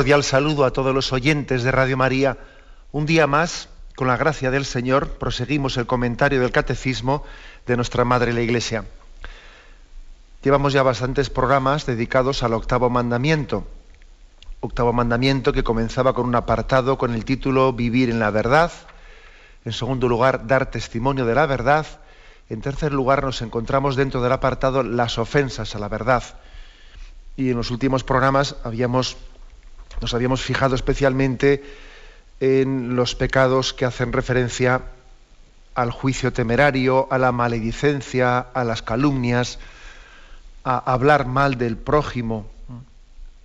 Cordial saludo a todos los oyentes de Radio María. Un día más, con la gracia del Señor, proseguimos el comentario del Catecismo de nuestra Madre la Iglesia. Llevamos ya bastantes programas dedicados al octavo mandamiento. Octavo mandamiento que comenzaba con un apartado con el título Vivir en la verdad. En segundo lugar, dar testimonio de la verdad. En tercer lugar, nos encontramos dentro del apartado las ofensas a la verdad. Y en los últimos programas habíamos nos habíamos fijado especialmente en los pecados que hacen referencia al juicio temerario, a la maledicencia, a las calumnias, a hablar mal del prójimo,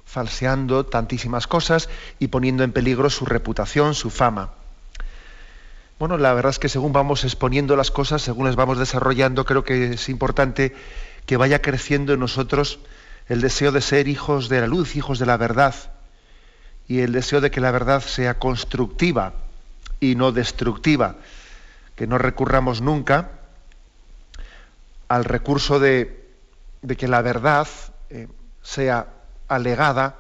falseando tantísimas cosas y poniendo en peligro su reputación, su fama. Bueno, la verdad es que según vamos exponiendo las cosas, según las vamos desarrollando, creo que es importante que vaya creciendo en nosotros el deseo de ser hijos de la luz, hijos de la verdad, y el deseo de que la verdad sea constructiva y no destructiva, que no recurramos nunca al recurso de, que la verdad eh, sea alegada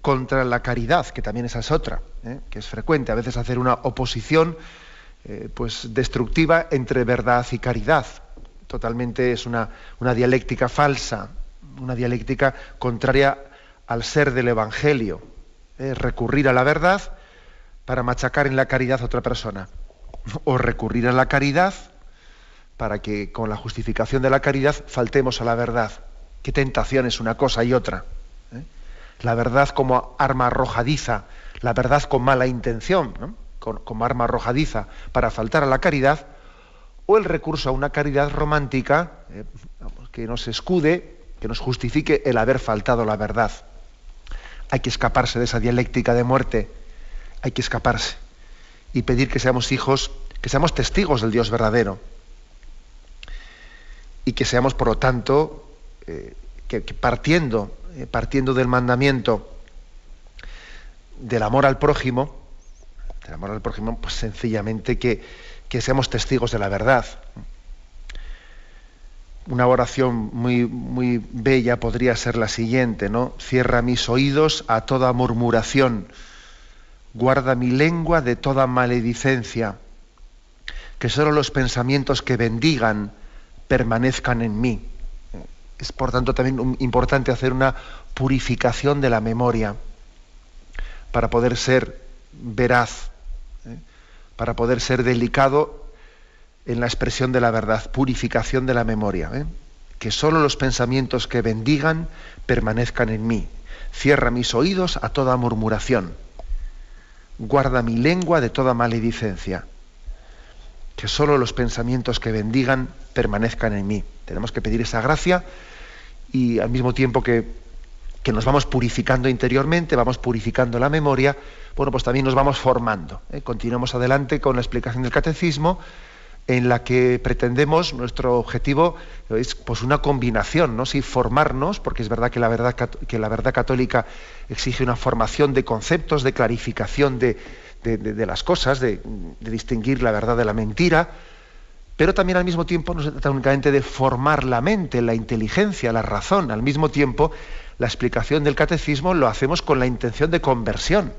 contra la caridad, que también esa es otra, eh, que es frecuente a veces hacer una oposición eh, pues destructiva entre verdad y caridad. Totalmente es una, una dialéctica falsa, una dialéctica contraria al ser del Evangelio recurrir a la verdad para machacar en la caridad a otra persona. O recurrir a la caridad para que con la justificación de la caridad faltemos a la verdad. Qué tentación es una cosa y otra. ¿eh? La verdad como arma arrojadiza, la verdad con mala intención, como arma arrojadiza para faltar a la caridad, o el recurso a una caridad romántica ¿eh? que nos escude, que nos justifique el haber faltado a la verdad. Hay que escaparse de esa dialéctica de muerte. Hay que escaparse y pedir que seamos hijos, que seamos testigos del Dios verdadero. Y que seamos, por lo tanto, eh, que, partiendo, eh, partiendo del mandamiento del amor al prójimo, del amor al prójimo, pues sencillamente que, que seamos testigos de la verdad una oración muy, muy bella podría ser la siguiente, ¿no? Cierra mis oídos a toda murmuración, guarda mi lengua de toda maledicencia, que solo los pensamientos que bendigan permanezcan en mí. Es por tanto también importante hacer una purificación de la memoria para poder ser veraz, ¿eh? para poder ser delicado en la expresión de la verdad, purificación de la memoria. ¿eh? Que solo los pensamientos que bendigan permanezcan en mí. Cierra mis oídos a toda murmuración. Guarda mi lengua de toda maledicencia. Que solo los pensamientos que bendigan permanezcan en mí. Tenemos que pedir esa gracia y al mismo tiempo que, nos vamos purificando interiormente, vamos purificando la memoria, bueno, pues también nos vamos formando. ¿eh? Continuamos adelante con la explicación del catecismo en la que pretendemos, nuestro objetivo es pues una combinación, ¿no? Sí, formarnos, porque es verdad que la verdad, que la verdad católica exige una formación de conceptos, de clarificación de, las cosas, de, distinguir la verdad de la mentira, pero también al mismo tiempo no se trata únicamente de formar la mente, la inteligencia, la razón. Al mismo tiempo, la explicación del catecismo lo hacemos con la intención de conversión.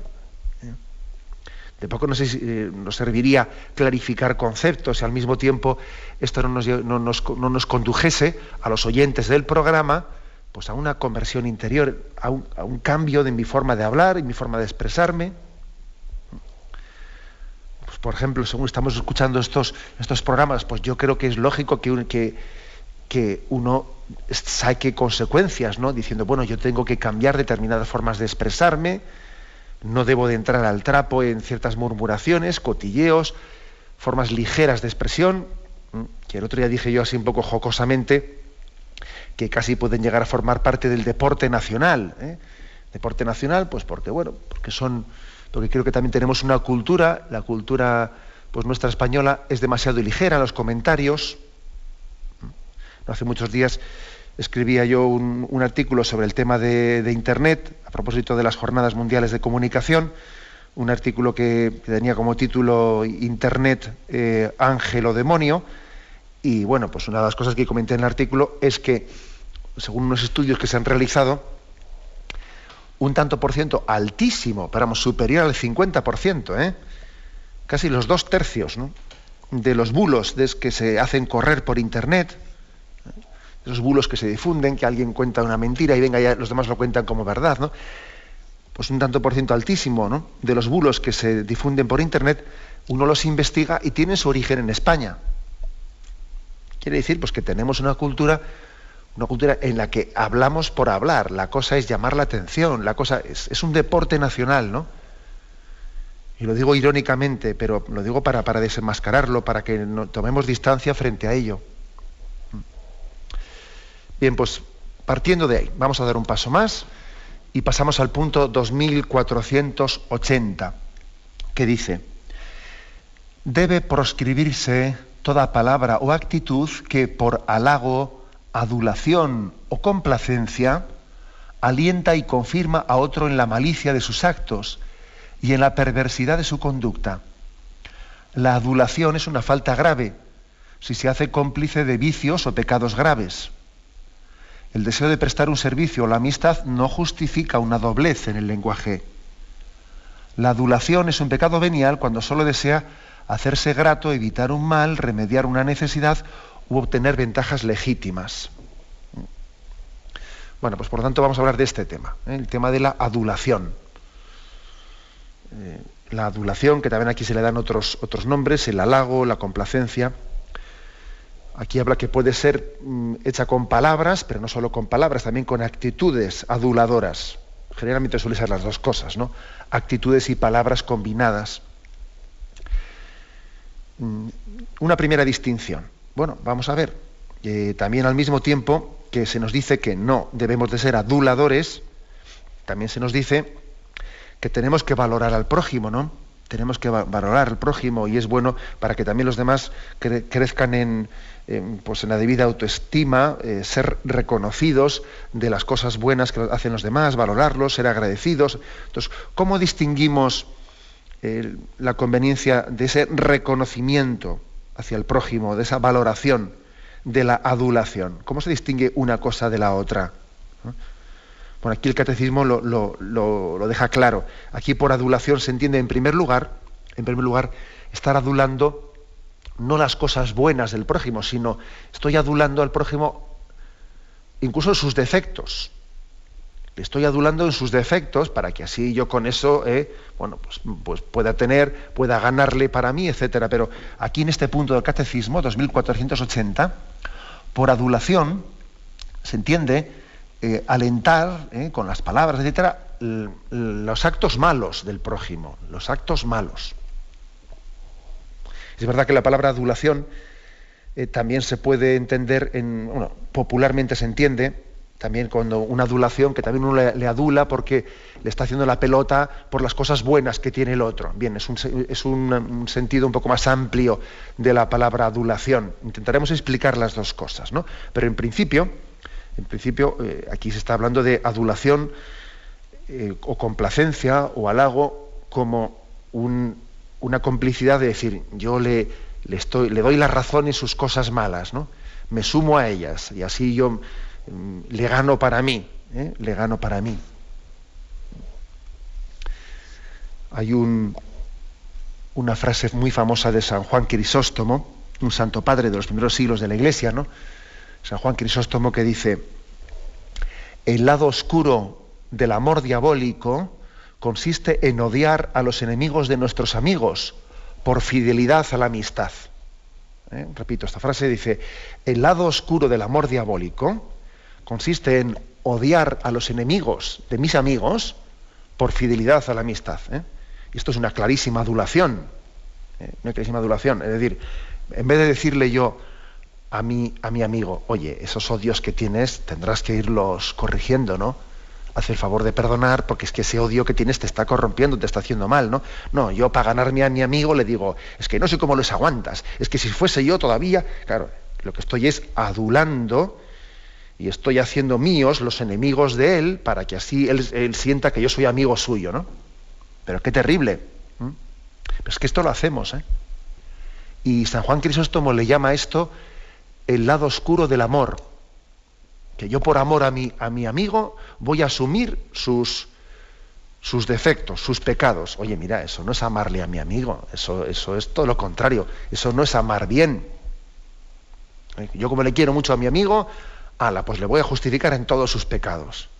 De poco no, eh, nos serviría clarificar conceptos y al mismo tiempo esto no nos, condujese a los oyentes del programa pues a una conversión interior, a un, cambio de mi forma de hablar y mi forma de expresarme. Pues, por ejemplo, según estamos escuchando estos, estos programas, pues yo creo que es lógico que, que, que uno saque consecuencias, ¿no? Diciendo, bueno, yo tengo que cambiar determinadas formas de expresarme, no debo de entrar al trapo en ciertas murmuraciones, cotilleos, formas ligeras de expresión, que el otro día dije yo así un poco jocosamente, que casi pueden llegar a formar parte del deporte nacional. ¿eh? Deporte nacional, pues porque, bueno, porque son, porque creo que también tenemos una cultura, la cultura pues nuestra española es demasiado ligera los comentarios. Hace muchos días escribía yo un, artículo sobre el tema de, Internet, a propósito de las Jornadas Mundiales de Comunicación, un artículo que, tenía como título Internet, eh, ángel o demonio, y bueno, pues una de las cosas que comenté en el artículo es que, según unos estudios que se han realizado, un tanto por ciento altísimo, pero superior al 50%, ¿eh? casi los dos tercios de los bulos que se hacen correr por Internet, esos bulos que se difunden, que alguien cuenta una mentira y venga ya los demás lo cuentan como verdad, ¿no? Pues un tanto por ciento altísimo, ¿no? De los bulos que se difunden por internet, uno los investiga y tienen su origen en España. Quiere decir, pues que tenemos una cultura, una cultura en la que hablamos por hablar. La cosa es llamar la atención, la cosa es, un deporte nacional, ¿no? Y lo digo irónicamente, pero lo digo para, desenmascararlo, para que tomemos distancia frente a ello. Bien, pues partiendo de ahí, vamos a dar un paso más y pasamos al punto 2480, que dice, debe proscribirse toda palabra o actitud que por halago, adulación o complacencia alienta y confirma a otro en la malicia de sus actos y en la perversidad de su conducta. La adulación es una falta grave si se hace cómplice de vicios o pecados graves. El deseo de prestar un servicio o la amistad no justifica una doblez en el lenguaje. La adulación es un pecado venial cuando solo desea hacerse grato, evitar un mal, remediar una necesidad u obtener ventajas legítimas. Bueno, pues por lo tanto vamos a hablar de este tema, ¿eh? el tema de la adulación. Eh, la adulación, que también aquí se le dan otros, otros nombres, el halago, la complacencia. Aquí habla que puede ser mm, hecha con palabras, pero no solo con palabras, también con actitudes aduladoras. Generalmente suele ser las dos cosas, ¿no? Actitudes y palabras combinadas. Mm, una primera distinción. Bueno, vamos a ver. Eh, también al mismo tiempo que se nos dice que no debemos de ser aduladores, también se nos dice que tenemos que valorar al prójimo, ¿no? Tenemos que valorar al prójimo y es bueno para que también los demás crezcan en, pues en la debida autoestima, eh, ser reconocidos de las cosas buenas que hacen los demás, valorarlos, ser agradecidos. Entonces, ¿cómo distinguimos eh, la conveniencia de ese reconocimiento hacia el prójimo, de esa valoración, de la adulación? ¿Cómo se distingue una cosa de la otra? Bueno, aquí el catecismo lo, lo deja claro. Aquí por adulación se entiende en primer lugar, en primer lugar, estar adulando no las cosas buenas del prójimo, sino estoy adulando al prójimo incluso en sus defectos. Le estoy adulando en sus defectos para que así yo con eso, eh, bueno, pues, pues, pueda tener, pueda ganarle para mí, etcétera. Pero aquí en este punto del catecismo, 2480, por adulación se entiende eh, alentar eh, con las palabras, etcétera, los actos malos del prójimo, los actos malos. Es verdad que la palabra adulación eh, también se puede entender, en, bueno, popularmente se entiende, también cuando una adulación, que también uno le, adula porque le está haciendo la pelota por las cosas buenas que tiene el otro. Bien, es un, sentido un poco más amplio de la palabra adulación. Intentaremos explicar las dos cosas, ¿no? Pero en principio, en principio, eh, aquí se está hablando de adulación eh, o complacencia o halago como un, una complicidad de decir, yo le, le, estoy, le doy la razón en sus cosas malas, ¿no? me sumo a ellas y así yo mm, le gano para mí, ¿eh? le gano para mí. Hay un, una frase muy famosa de San Juan Crisóstomo, un santo padre de los primeros siglos de la Iglesia, ¿no? San Juan Crisóstomo que dice, el lado oscuro del amor diabólico consiste en odiar a los enemigos de nuestros amigos por fidelidad a la amistad. ¿Eh? Repito, esta frase dice, el lado oscuro del amor diabólico consiste en odiar a los enemigos de mis amigos por fidelidad a la amistad. ¿eh? Esto es una clarísima adulación. ¿eh? Una clarísima adulación. Es decir, en vez de decirle yo a mi, a mi amigo, oye, esos odios que tienes tendrás que irlos corrigiendo, ¿no? Haz el favor de perdonar porque es que ese odio que tienes te está corrompiendo, te está haciendo mal, ¿no? No, yo para ganarme a mi amigo le digo, es que no sé cómo los aguantas, es que si fuese yo todavía, claro, lo que estoy es adulando y estoy haciendo míos los enemigos de él para que así él, sienta que yo soy amigo suyo, ¿no? Pero qué terrible. Pero es que esto lo hacemos, ¿eh? Y San Juan Crisóstomo le llama esto el lado oscuro del amor que yo por amor a mi, a mi amigo voy a asumir sus, sus defectos, sus pecados. Oye, mira, eso no es amarle a mi amigo, eso, eso es todo lo contrario, eso no es amar bien. Eh, yo como le quiero mucho a mi amigo, ala, pues le voy a justificar en todos sus pecados.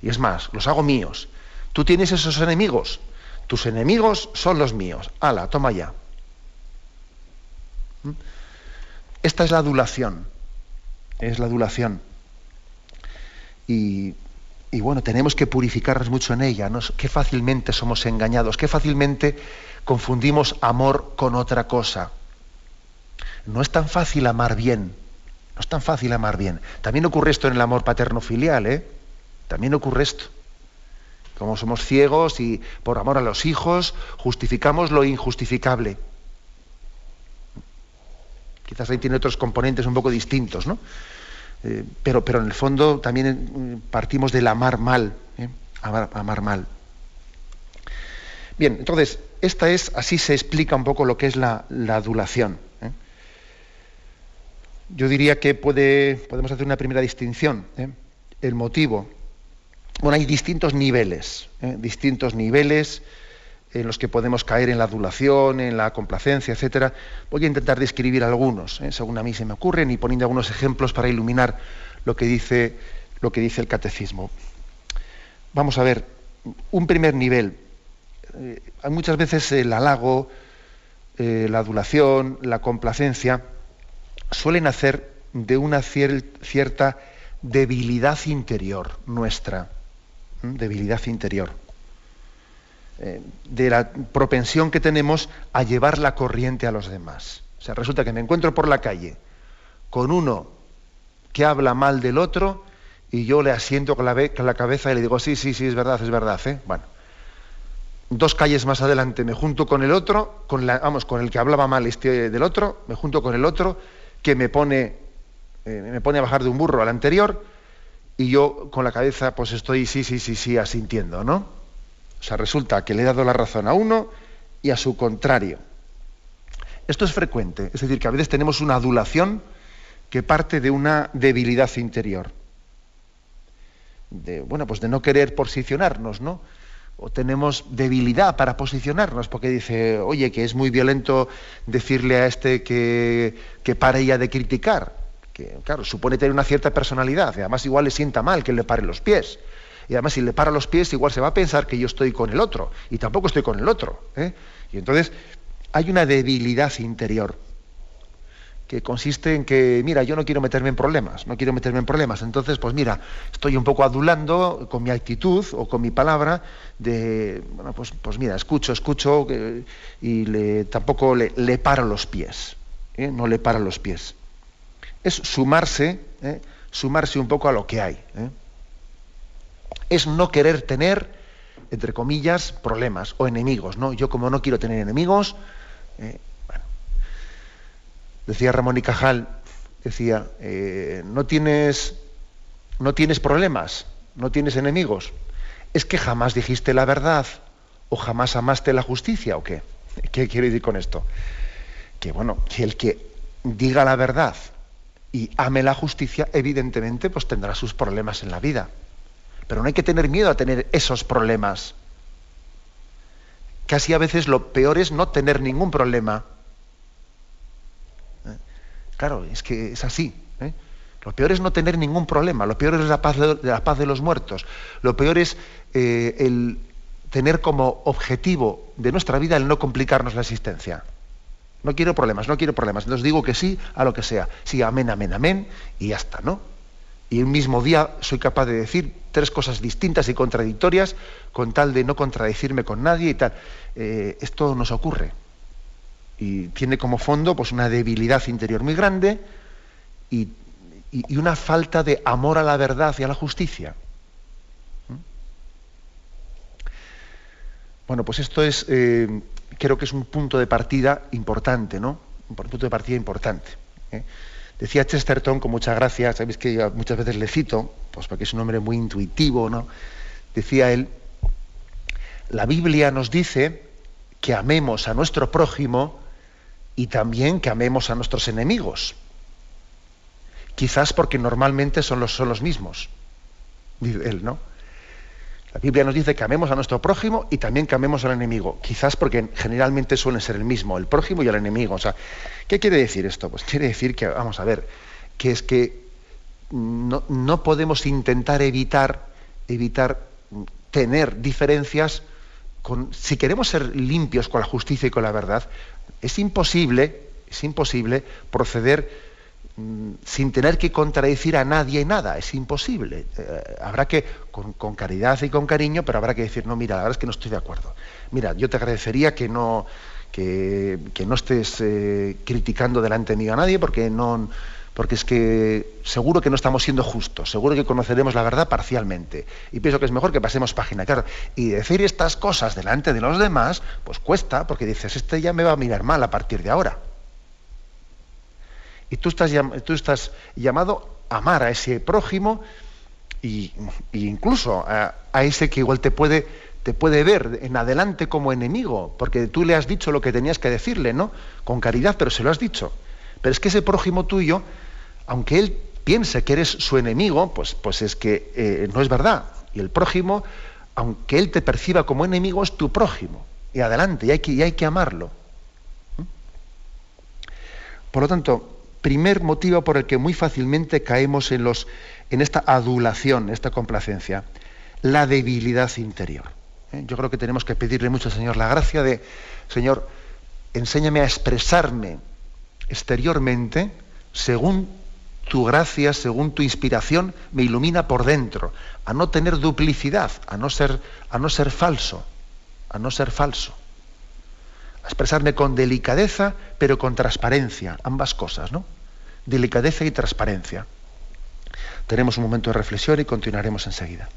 Y es más, los hago míos. Tú tienes esos enemigos, tus enemigos son los míos. Ala, toma ya. ¿Mm? Esta es la adulación. Es la adulación. Y, bueno, tenemos que purificarnos mucho en ella. Qué fácilmente somos engañados, qué fácilmente confundimos amor con otra cosa. No es tan fácil amar bien. No es tan fácil amar bien. También ocurre esto en el amor paterno-filial, ¿eh? También ocurre esto. Como somos ciegos y por amor a los hijos justificamos lo injustificable. Quizás ahí tiene otros componentes un poco distintos, ¿no? Eh, pero, pero en el fondo también eh, partimos del amar mal, ¿eh? amar, mal. Bien, entonces, esta es, así se explica un poco lo que es la, adulación. Yo diría que puede, podemos hacer una primera distinción. El motivo. Bueno, hay distintos niveles, distintos niveles en los que podemos caer en la adulación, en la complacencia, etcétera. Voy a intentar describir algunos, ¿eh? según a mí se me ocurren, y poniendo algunos ejemplos para iluminar lo que dice, el catecismo. Vamos a ver, un primer nivel. Eh, muchas veces el halago, eh, la adulación, la complacencia, suelen hacer de una cierta debilidad interior nuestra, debilidad interior. Eh, de la propensión que tenemos a llevar la corriente a los demás. O sea, resulta que me encuentro por la calle con uno que habla mal del otro y yo le asiento con la, cabeza y le digo, sí, sí, sí, es verdad, es verdad. ¿eh? Bueno, dos calles más adelante me junto con el otro, con la, vamos, con el que hablaba mal este del otro, me junto con el otro que me pone, eh, me pone a bajar de un burro al anterior y yo con la cabeza pues estoy, sí, sí, sí, sí, asintiendo, ¿no? O sea, resulta que le he dado la razón a uno y a su contrario. Esto es frecuente, es decir, que a veces tenemos una adulación que parte de una debilidad interior. De, bueno, pues de no querer posicionarnos, ¿no? O tenemos debilidad para posicionarnos, porque dice, oye, que es muy violento decirle a este que, que pare ya de criticar. Que, claro, supone tener una cierta personalidad, y además igual le sienta mal que le pare los pies. Y además, si le para los pies, igual se va a pensar que yo estoy con el otro. Y tampoco estoy con el otro. ¿eh? Y entonces hay una debilidad interior que consiste en que, mira, yo no quiero meterme en problemas, no quiero meterme en problemas. Entonces, pues mira, estoy un poco adulando con mi actitud o con mi palabra de, bueno, pues, pues mira, escucho, escucho y le, tampoco le, le paro los pies. ¿eh? No le paro los pies. Es sumarse, ¿eh? sumarse un poco a lo que hay es no querer tener, entre comillas, problemas o enemigos. ¿no? Yo como no quiero tener enemigos, eh, decía Ramón y Cajal, decía, eh, no, tienes, no tienes problemas, no tienes enemigos. ¿Es que jamás dijiste la verdad o jamás amaste la justicia o qué? ¿Qué quiero decir con esto? Que bueno, que el que diga la verdad y ame la justicia, evidentemente, pues tendrá sus problemas en la vida. Pero no hay que tener miedo a tener esos problemas. Casi a veces lo peor es no tener ningún problema. ¿Eh? Claro, es que es así. ¿eh? Lo peor es no tener ningún problema. Lo peor es la paz de, la paz de los muertos. Lo peor es eh, el tener como objetivo de nuestra vida el no complicarnos la existencia. No quiero problemas, no quiero problemas. Entonces digo que sí a lo que sea. Sí, amén, amén, amén, y ya está, ¿no? Y un mismo día soy capaz de decir tres cosas distintas y contradictorias con tal de no contradecirme con nadie y tal. Eh, esto nos ocurre. Y tiene como fondo pues, una debilidad interior muy grande y, una falta de amor a la verdad y a la justicia. ¿Mm? Bueno, pues esto es, eh, creo que es un punto de partida importante, ¿no? Un punto de partida importante. ¿eh? Decía Chesterton, con mucha gracia, sabéis que muchas veces le cito, pues porque es un hombre muy intuitivo, ¿no? Decía él, la Biblia nos dice que amemos a nuestro prójimo y también que amemos a nuestros enemigos. Quizás porque normalmente son los, son los mismos, dice él, ¿no? La Biblia nos dice que amemos a nuestro prójimo y también que amemos al enemigo. Quizás porque generalmente suelen ser el mismo, el prójimo y el enemigo. O sea, ¿qué quiere decir esto? Pues quiere decir que, vamos a ver, que es que no, podemos intentar evitar, evitar tener diferencias con, si queremos ser limpios con la justicia y con la verdad, es imposible, es imposible proceder Mm, sin tener que contradecir a nadie y nada, es imposible. Eh, habrá que, con, caridad y con cariño, pero habrá que decir, no, mira, la verdad es que no estoy de acuerdo. Mira, yo te agradecería que no, que, no estés eh, criticando delante mío a nadie, porque no porque es que seguro que no estamos siendo justos, seguro que conoceremos la verdad parcialmente. Y pienso que es mejor que pasemos página. Claro, y decir estas cosas delante de los demás, pues cuesta, porque dices, este ya me va a mirar mal a partir de ahora. Y tú estás, tú estás llamado a amar a ese prójimo e incluso a, ese que igual te puede, te puede ver en adelante como enemigo, porque tú le has dicho lo que tenías que decirle, ¿no? Con caridad, pero se lo has dicho. Pero es que ese prójimo tuyo, aunque él piense que eres su enemigo, pues, pues es que eh, no es verdad. Y el prójimo, aunque él te perciba como enemigo, es tu prójimo. Y adelante, y hay que, y hay que amarlo. ¿Mm? Por lo tanto, primer motivo por el que muy fácilmente caemos en, los, en esta adulación, esta complacencia, la debilidad interior. ¿Eh? Yo creo que tenemos que pedirle mucho al Señor la gracia de, Señor, enséñame a expresarme exteriormente según tu gracia, según tu inspiración, me ilumina por dentro, a no tener duplicidad, a no ser, a no ser falso, a no ser falso expresarme con delicadeza, pero con transparencia, ambas cosas, ¿no? Delicadeza y transparencia. Tenemos un momento de reflexión y continuaremos enseguida.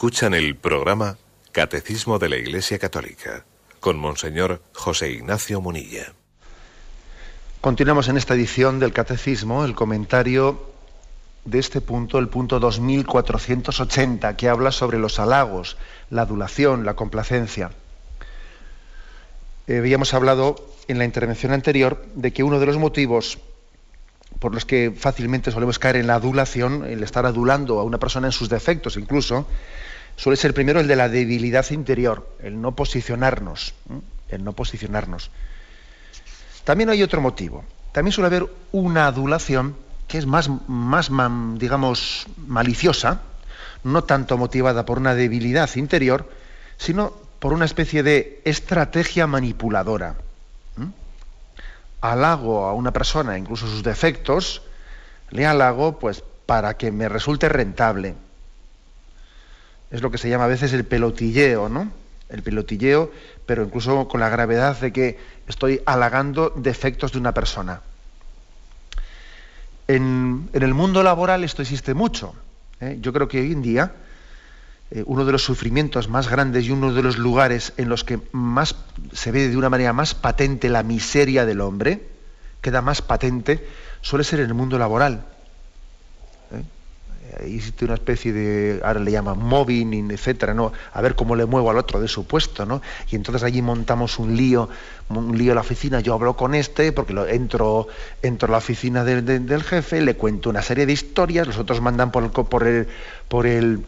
Escuchan el programa Catecismo de la Iglesia Católica con Monseñor José Ignacio Munilla. Continuamos en esta edición del Catecismo, el comentario de este punto, el punto 2480, que habla sobre los halagos, la adulación, la complacencia. Eh, habíamos hablado en la intervención anterior de que uno de los motivos por los que fácilmente solemos caer en la adulación, el estar adulando a una persona en sus defectos incluso, suele ser primero el de la debilidad interior, el no posicionarnos, el no posicionarnos. También hay otro motivo. También suele haber una adulación que es más, más digamos, maliciosa, no tanto motivada por una debilidad interior, sino por una especie de estrategia manipuladora. halago a una persona, incluso sus defectos, le halago pues para que me resulte rentable. Es lo que se llama a veces el pelotilleo, ¿no? El pelotilleo, pero incluso con la gravedad de que estoy halagando defectos de una persona. En, el mundo laboral esto existe mucho. ¿eh? Yo creo que hoy en día eh, uno de los sufrimientos más grandes y uno de los lugares en los que más se ve de una manera más patente la miseria del hombre, queda más patente, suele ser en el mundo laboral. Existe una especie de, ahora le llaman mobbing, etcétera, ¿no? A ver cómo le muevo al otro de su puesto, ¿no? Y entonces allí montamos un lío, un lío en la oficina, yo hablo con este, porque entro, entro a la oficina del jefe, le cuento una serie de historias, los otros mandan por por el, por el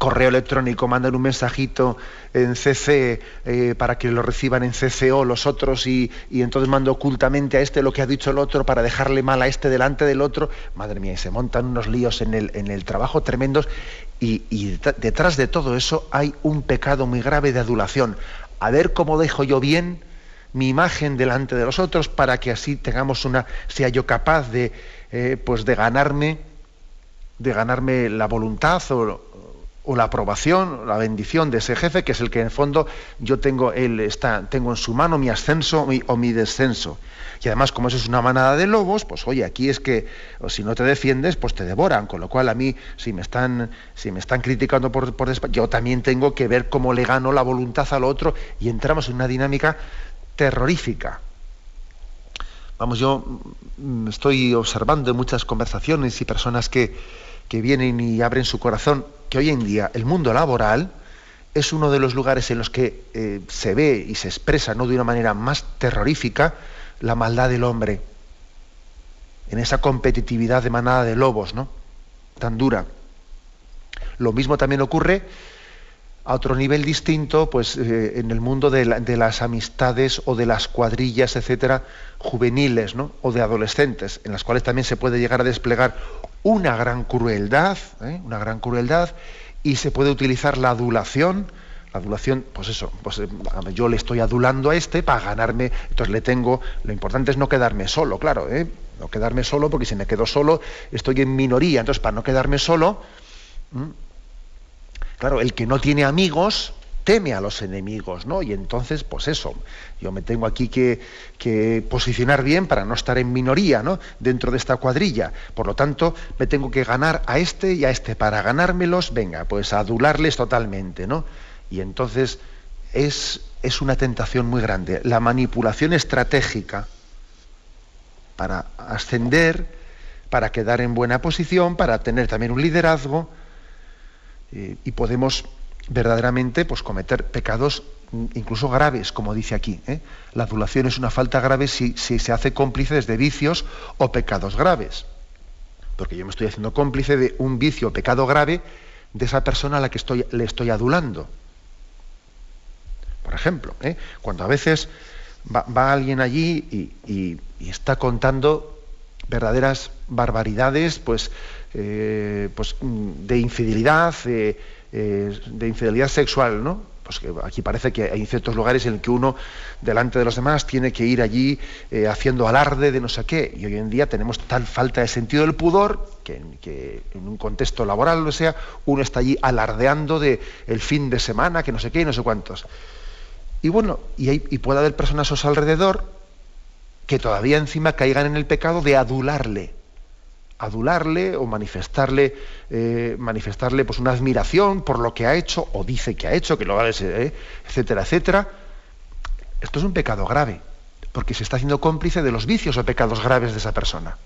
correo electrónico, mandan un mensajito en CC eh, para que lo reciban en CCO los otros y, entonces mando ocultamente a este lo que ha dicho el otro para dejarle mal a este delante del otro. Madre mía, y se montan unos líos en el, en el trabajo tremendos y, y detrás de todo eso hay un pecado muy grave de adulación. A ver cómo dejo yo bien mi imagen delante de los otros para que así tengamos una, sea yo capaz de, eh, pues de ganarme, de ganarme la voluntad o, o la aprobación, la bendición de ese jefe, que es el que en el fondo yo tengo, él está, tengo en su mano mi ascenso o mi descenso. Y además, como eso es una manada de lobos, pues oye, aquí es que o si no te defiendes, pues te devoran. Con lo cual a mí, si me están, si me están criticando por, por yo también tengo que ver cómo le gano la voluntad al otro y entramos en una dinámica terrorífica. Vamos, yo mm, estoy observando muchas conversaciones y personas que, que vienen y abren su corazón que hoy en día el mundo laboral es uno de los lugares en los que eh, se ve y se expresa ¿no? de una manera más terrorífica la maldad del hombre, en esa competitividad de manada de lobos, ¿no? tan dura. Lo mismo también ocurre a otro nivel distinto, pues eh, en el mundo de, las amistades o de las cuadrillas, etcétera, juveniles, ¿no? O de adolescentes, en las cuales también se puede llegar a desplegar una gran crueldad, ¿eh? una gran crueldad, y se puede utilizar la adulación, la adulación, pues eso, pues eh, yo le estoy adulando a este para ganarme, entonces le tengo, lo importante es no quedarme solo, claro, no quedarme solo, porque si me quedo solo estoy en minoría, entonces para no quedarme solo, claro, el que no tiene amigos, teme a los enemigos, ¿no? Y entonces, pues eso, yo me tengo aquí que, posicionar bien para no estar en minoría, ¿no? Dentro de esta cuadrilla. Por lo tanto, me tengo que ganar a este y a este. Para ganármelos, venga, pues adularles totalmente, ¿no? Y entonces es, es una tentación muy grande. La manipulación estratégica para ascender, para quedar en buena posición, para tener también un liderazgo, eh, y podemos verdaderamente pues, cometer pecados incluso graves, como dice aquí. ¿eh? La adulación es una falta grave si, se hace cómplice de vicios o pecados graves. Porque yo me estoy haciendo cómplice de un vicio o pecado grave de esa persona a la que estoy, le estoy adulando. Por ejemplo, ¿eh? cuando a veces va, alguien allí y, está contando verdaderas barbaridades pues, eh, pues de infidelidad, eh, de infidelidad sexual, ¿no? Pues que aquí parece que hay ciertos lugares en que uno, delante de los demás, tiene que ir allí eh, haciendo alarde de no sé qué. Y hoy en día tenemos tal falta de sentido del pudor que, que en un contexto laboral, o sea, uno está allí alardeando de el fin de semana, que no sé qué y no sé cuántos. Y bueno, y, hay, y puede haber personas a su alrededor que todavía encima caigan en el pecado de adularle adularle o manifestarle, eh, manifestarle pues una admiración por lo que ha hecho o dice que ha hecho, que lo ha eh, etcétera, etcétera. Esto es un pecado grave, porque se está haciendo cómplice de los vicios o pecados graves de esa persona.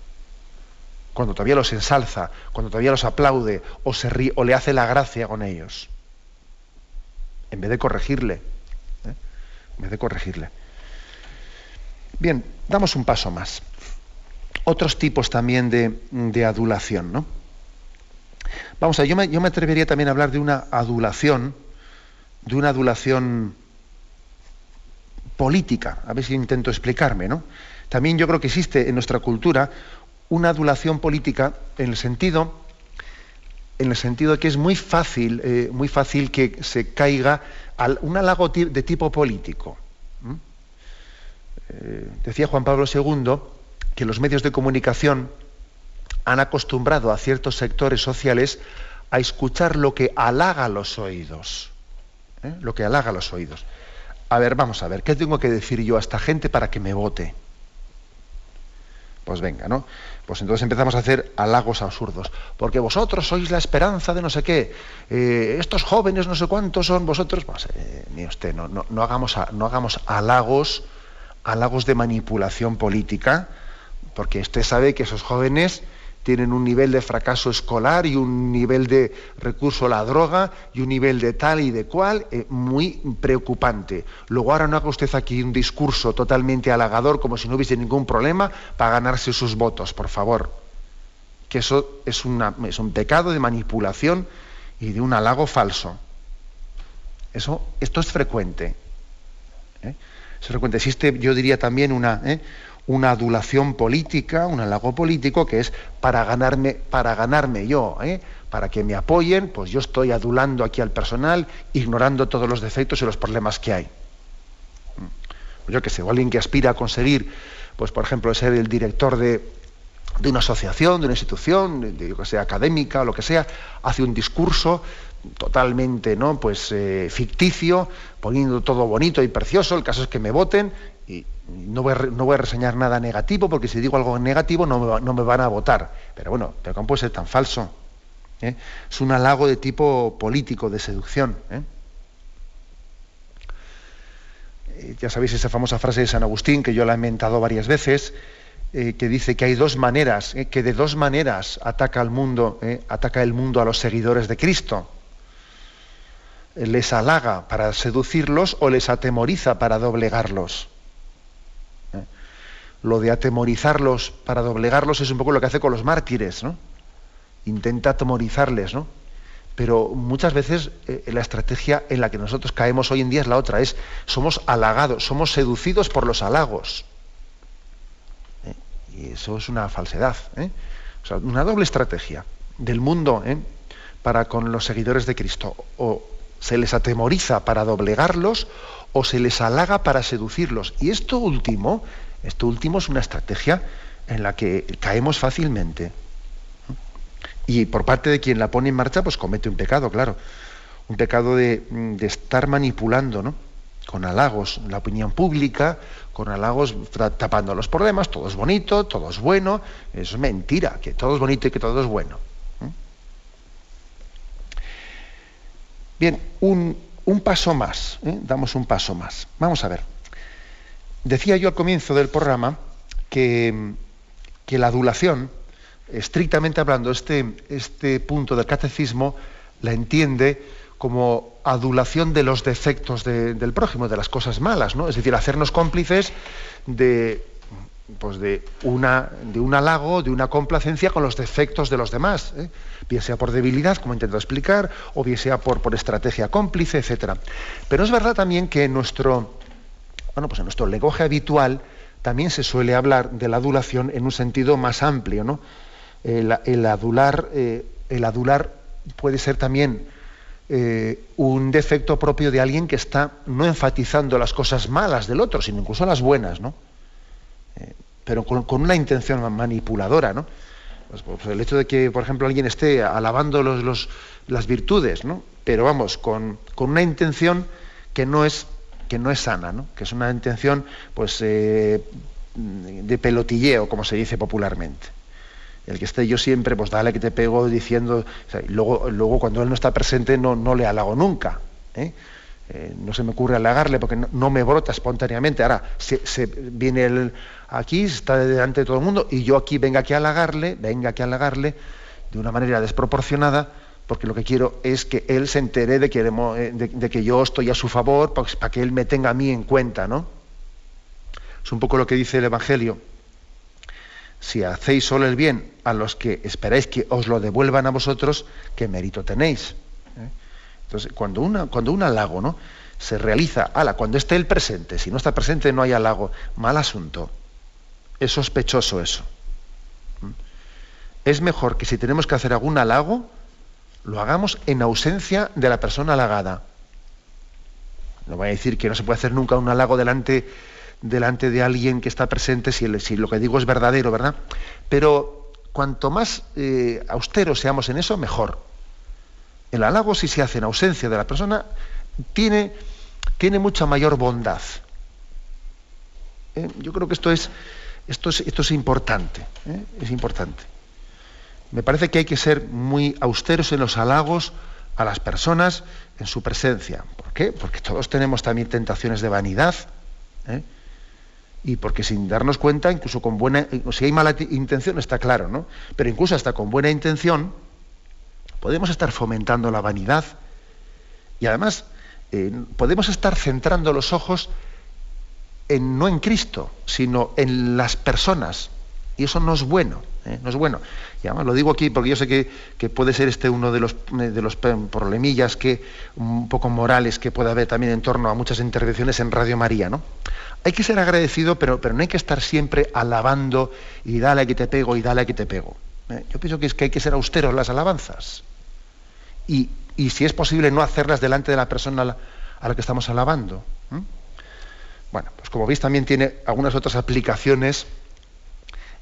Cuando todavía los ensalza, cuando todavía los aplaude o se ríe o le hace la gracia con ellos. En vez de corregirle. ¿eh? En vez de corregirle. Bien, damos un paso más otros tipos también de, adulación. ¿no? Vamos a ver, yo me, atrevería también a hablar de una adulación, de una adulación política, a ver si intento explicarme. ¿no? También yo creo que existe en nuestra cultura una adulación política en el sentido en el sentido de que es muy fácil, eh, muy fácil que se caiga a un halago de tipo político. Eh, decía Juan Pablo II que los medios de comunicación han acostumbrado a ciertos sectores sociales a escuchar lo que halaga los oídos. ¿eh? Lo que halaga los oídos. A ver, vamos a ver, ¿qué tengo que decir yo a esta gente para que me vote? Pues venga, ¿no? Pues entonces empezamos a hacer halagos absurdos. Porque vosotros sois la esperanza de no sé qué. Eh, estos jóvenes no sé cuántos son vosotros. Pues, eh, ni usted, no, no, hagamos, no hagamos halagos, halagos de manipulación política, porque usted sabe que esos jóvenes tienen un nivel de fracaso escolar y un nivel de recurso a la droga y un nivel de tal y de cual eh, muy preocupante. Luego ahora no haga usted aquí un discurso totalmente halagador como si no hubiese ningún problema para ganarse sus votos, por favor. Que eso es, un pecado de manipulación y de un halago falso. Eso, esto es frecuente. ¿eh? Es frecuente. Existe, yo diría también, una, ¿eh? Una adulación política, un halago político que es para ganarme, para ganarme yo, ¿eh? para que me apoyen, pues yo estoy adulando aquí al personal, ignorando todos los defectos y los problemas que hay. Mm. Yo que sé, o alguien que aspira a conseguir, pues por ejemplo, ser el director de, de una asociación, de una institución, de, que sea académica o lo que sea, hace un discurso totalmente ¿no? pues, eh, ficticio, poniendo todo bonito y precioso, el caso es que me voten y no voy, a, reseñar nada negativo porque si digo algo negativo no me, no me van a votar. Pero bueno, pero ¿cómo puede ser tan falso? ¿Eh? Es un halago de tipo político, de seducción. ¿eh? Eh, ya sabéis esa famosa frase de San Agustín que yo la he inventado varias veces, que dice que hay dos maneras, que de dos maneras ataca al mundo, ataca el mundo a los seguidores de Cristo. Les halaga para seducirlos o les atemoriza para doblegarlos lo de atemorizarlos para doblegarlos es un poco lo que hace con los mártires, ¿no? Intenta atemorizarles, ¿no? Pero muchas veces eh, la estrategia en la que nosotros caemos hoy en día es la otra, es somos halagados, somos seducidos por los halagos. ¿Eh? Y eso es una falsedad, ¿eh? o sea, una doble estrategia del mundo para con los seguidores de Cristo. O se les atemoriza para doblegarlos o se les halaga para seducirlos. Y esto último esto último es una estrategia en la que caemos fácilmente. Y por parte de quien la pone en marcha, pues comete un pecado, claro. Un pecado de, estar manipulando, ¿no? Con halagos la opinión pública, con halagos tapando los problemas, todo es bonito, todo es bueno. Eso es mentira, que todo es bonito y que todo es bueno. Bien, un, paso más, ¿eh? damos un paso más. Vamos a ver. Decía yo al comienzo del programa que, la adulación, estrictamente hablando, este, este punto del catecismo la entiende como adulación de los defectos del prójimo, de las cosas malas, ¿no? Es decir, hacernos cómplices de, pues de, una, de un halago, de una complacencia con los defectos de los demás, ¿eh? bien sea por debilidad, como intento explicar, o bien sea por, por estrategia cómplice, etc. Pero es verdad también que nuestro, bueno, pues en nuestro lenguaje habitual también se suele hablar de la adulación en un sentido más amplio, ¿no? El, adular, eh, el adular puede ser también eh, un defecto propio de alguien que está no enfatizando las cosas malas del otro, sino incluso las buenas, ¿no? Eh, pero con, una intención manipuladora, ¿no? Pues, pues, el hecho de que, por ejemplo, alguien esté alabando las virtudes, ¿no? Pero vamos, con, con una intención que no es que no es sana, ¿no? que es una intención pues, eh, de pelotilleo, como se dice popularmente. El que esté yo siempre, pues dale que te pego diciendo, luego, luego cuando él no está presente no, no le halago nunca. ¿eh? Eh, no se me ocurre halagarle porque no, me brota espontáneamente. Ahora, se, viene él aquí, está delante de todo el mundo, y yo aquí venga aquí a halagarle, venga aquí a halagarle de una manera desproporcionada, porque lo que quiero es que él se entere de que, eh, de, que yo estoy a su favor, para, que él me tenga a mí en cuenta, ¿no? Es un poco lo que dice el Evangelio. Si hacéis solo el bien a los que esperáis que os lo devuelvan a vosotros, ¿qué mérito tenéis? ¿Eh? Entonces, cuando, una, cuando un halago ¿no? se realiza, ala, cuando esté el presente, si no está presente no hay halago, mal asunto. Es sospechoso eso. ¿Mm? Es mejor que si tenemos que hacer algún halago, lo hagamos en ausencia de la persona halagada. No voy a decir que no se puede hacer nunca un halago delante delante de alguien que está presente si, lo que digo es verdadero, ¿verdad? Pero cuanto más eh, austeros seamos en eso, mejor. El halago, si se hace en ausencia de la persona, tiene, tiene mucha mayor bondad. ¿Eh? Yo creo que esto es, esto es, esto es importante. ¿eh? Es importante. Me parece que hay que ser muy austeros en los halagos a las personas en su presencia. ¿Por qué? Porque todos tenemos también tentaciones de vanidad. ¿eh? Y porque sin darnos cuenta, incluso con buena, si hay mala intención, está claro, ¿no? Pero incluso hasta con buena intención, podemos estar fomentando la vanidad. Y además, eh, podemos estar centrando los ojos en, no en Cristo, sino en las personas. Y eso no es bueno. ¿Eh? No es bueno. Y además lo digo aquí porque yo sé que, puede ser este uno de los, de los problemillas que, un poco morales que puede haber también en torno a muchas intervenciones en Radio María. ¿no? Hay que ser agradecido, pero, pero no hay que estar siempre alabando y dale que te pego y dale que te pego. ¿eh? Yo pienso que es que hay que ser austeros las alabanzas. Y, si es posible no hacerlas delante de la persona a la, que estamos alabando. Bueno, pues como veis también tiene algunas otras aplicaciones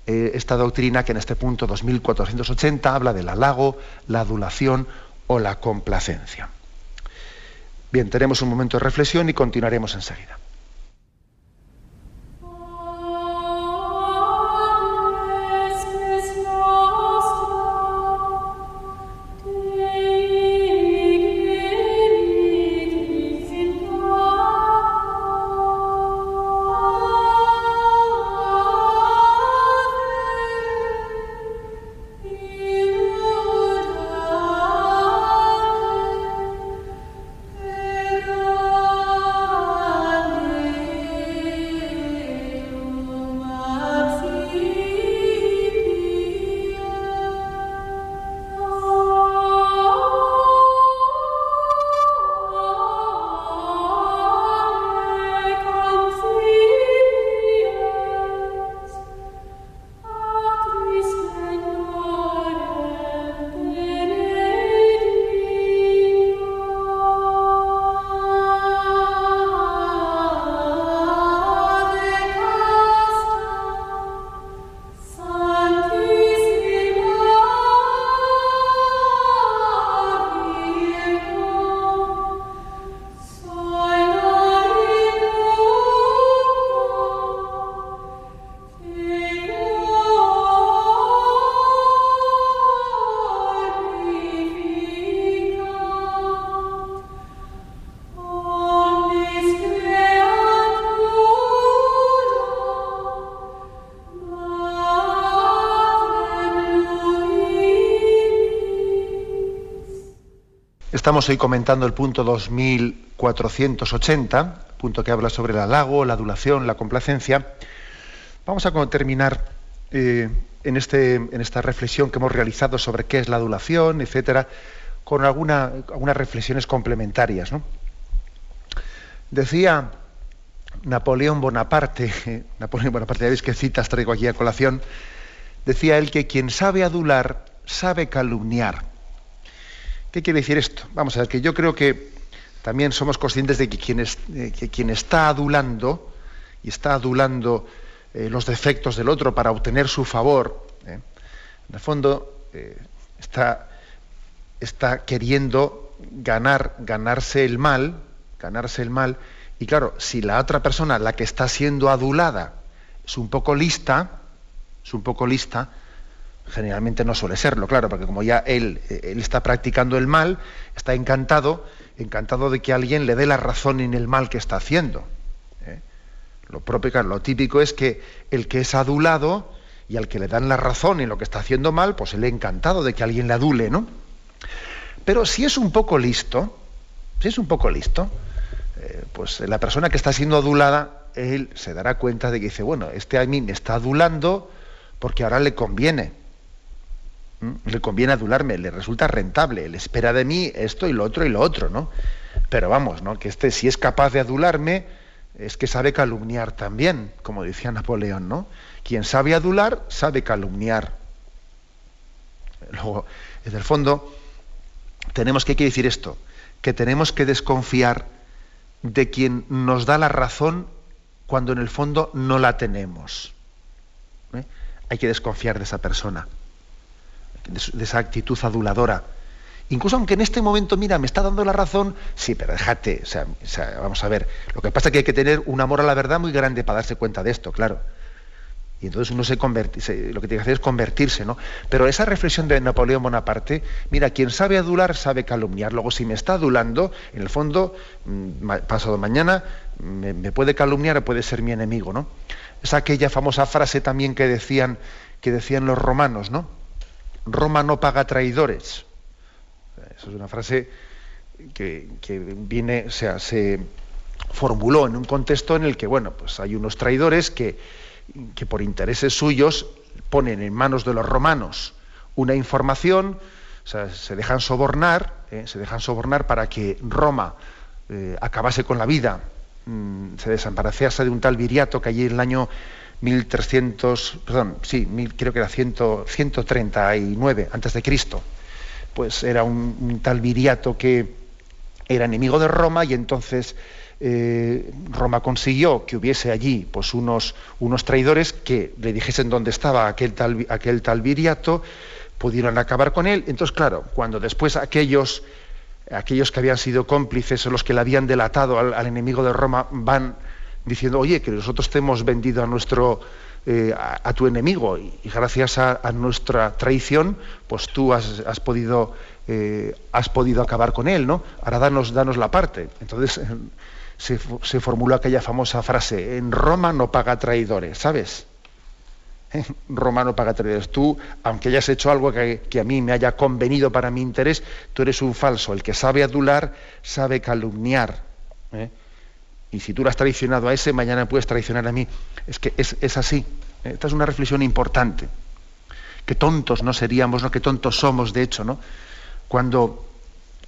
eh, esta doctrina que en este punto 2480 habla del halago, la adulación o la complacencia. Bien, tenemos un momento de reflexión y continuaremos enseguida. Estamos hoy comentando el punto 2480, punto que habla sobre el halago, la adulación, la complacencia. Vamos a terminar eh, en, este, en esta reflexión que hemos realizado sobre qué es la adulación, etcétera, con alguna, algunas reflexiones complementarias. Decía Napoleón Bonaparte, Napoleón Bonaparte, ya veis qué citas traigo aquí a colación, decía él que quien sabe adular sabe calumniar. ¿Qué quiere decir esto? Vamos a ver, que yo creo que también somos conscientes de que quien, está adulando y está adulando eh, los defectos del otro para obtener su favor, ¿eh? en el fondo eh, está, está queriendo ganar, ganarse el mal, ganarse el mal, y claro, si la otra persona, la que está siendo adulada, es un poco lista, es un poco lista, Generalmente no suele serlo, claro, porque como ya él, está practicando el mal, está encantado, encantado de que alguien le dé la razón en el mal que está haciendo. ¿eh? Lo propio, lo típico es que el que es adulado y al que le dan la razón en lo que está haciendo mal, pues él encantado de que alguien le adule, ¿no? Pero si es un poco listo, si es un poco listo, eh, pues la persona que está siendo adulada, él se dará cuenta de que dice, bueno, este a me está adulando porque ahora le conviene le conviene adularme, le resulta rentable, le espera de mí esto y lo otro y lo otro, ¿no? Pero vamos, ¿no? Que este si es capaz de adularme, es que sabe calumniar también, como decía Napoleón, ¿no? Quien sabe adular, sabe calumniar. Luego, desde el fondo, tenemos que, decir esto, que tenemos que desconfiar de quien nos da la razón cuando en el fondo no la tenemos. ¿eh? Hay que desconfiar de esa persona, de, esa actitud aduladora. Incluso aunque en este momento, mira, me está dando la razón, sí, pero déjate, o sea, vamos a ver, lo que pasa es que hay que tener un amor a la verdad muy grande para darse cuenta de esto, claro. Y entonces uno se convierte, lo que tiene que hacer es convertirse, ¿no? Pero esa reflexión de Napoleón Bonaparte, mira, quien sabe adular sabe calumniar. Luego, si me está adulando, en el fondo, mm, pasado mañana, me, puede calumniar o puede ser mi enemigo, ¿no? Es aquella famosa frase también que decían, que decían los romanos, ¿no? Roma no paga traidores. Esa es una frase que, viene, o sea, se formuló en un contexto en el que, bueno, pues hay unos traidores que que por intereses suyos ponen en manos de los romanos una información, se dejan sobornar, eh, se dejan sobornar para que Roma eh, acabase con la vida, mm, se desamparecerse de un tal Viriato que allí en el año 1300, perdón, sí, creo que era 139 antes de Cristo, pues era un tal Viriato que era enemigo de Roma y entonces eh, Roma consiguió que hubiese allí pues, unos, unos traidores que le dijesen dónde estaba aquel tal, aquel tal Viriato, pudieron acabar con él. Entonces, claro, cuando después aquellos, aquellos que habían sido cómplices o los que le habían delatado al, enemigo de Roma van diciendo, oye, que nosotros te hemos vendido a nuestro, eh, a, tu enemigo y, gracias a, nuestra traición, pues tú has, podido, eh, has podido acabar con él, ¿no? Ahora danos, danos la parte. Entonces, se, formuló aquella famosa frase, en Roma no paga traidores, ¿sabes? Roma no paga traidores. Tú, aunque hayas hecho algo que, a mí me haya convenido para mi interés, tú eres un falso. El que sabe adular, sabe calumniar. ¿eh? Y si tú lo has traicionado a ese, mañana puedes traicionar a mí. Es que es, así. Esta es una reflexión importante. Qué tontos no seríamos, ¿no? Qué tontos somos, de hecho, ¿no? Cuando,